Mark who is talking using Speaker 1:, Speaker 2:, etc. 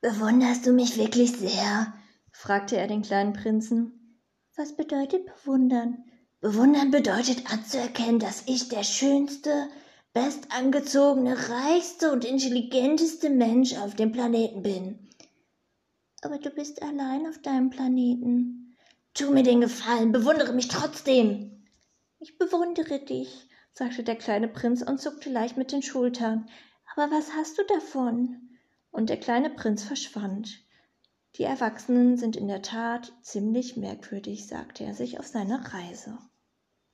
Speaker 1: Bewunderst du mich wirklich sehr? fragte er den kleinen Prinzen. Was bedeutet bewundern? Bewundern bedeutet anzuerkennen, dass ich der schönste, bestangezogene, reichste und intelligenteste Mensch auf dem Planeten bin. Aber du bist allein auf deinem Planeten. Tu mir den Gefallen, bewundere mich trotzdem. Ich bewundere dich, sagte der kleine Prinz und zuckte leicht mit den Schultern. Aber was hast du davon? Und der kleine Prinz verschwand. Die Erwachsenen sind in der Tat ziemlich merkwürdig, sagte er sich auf seiner Reise.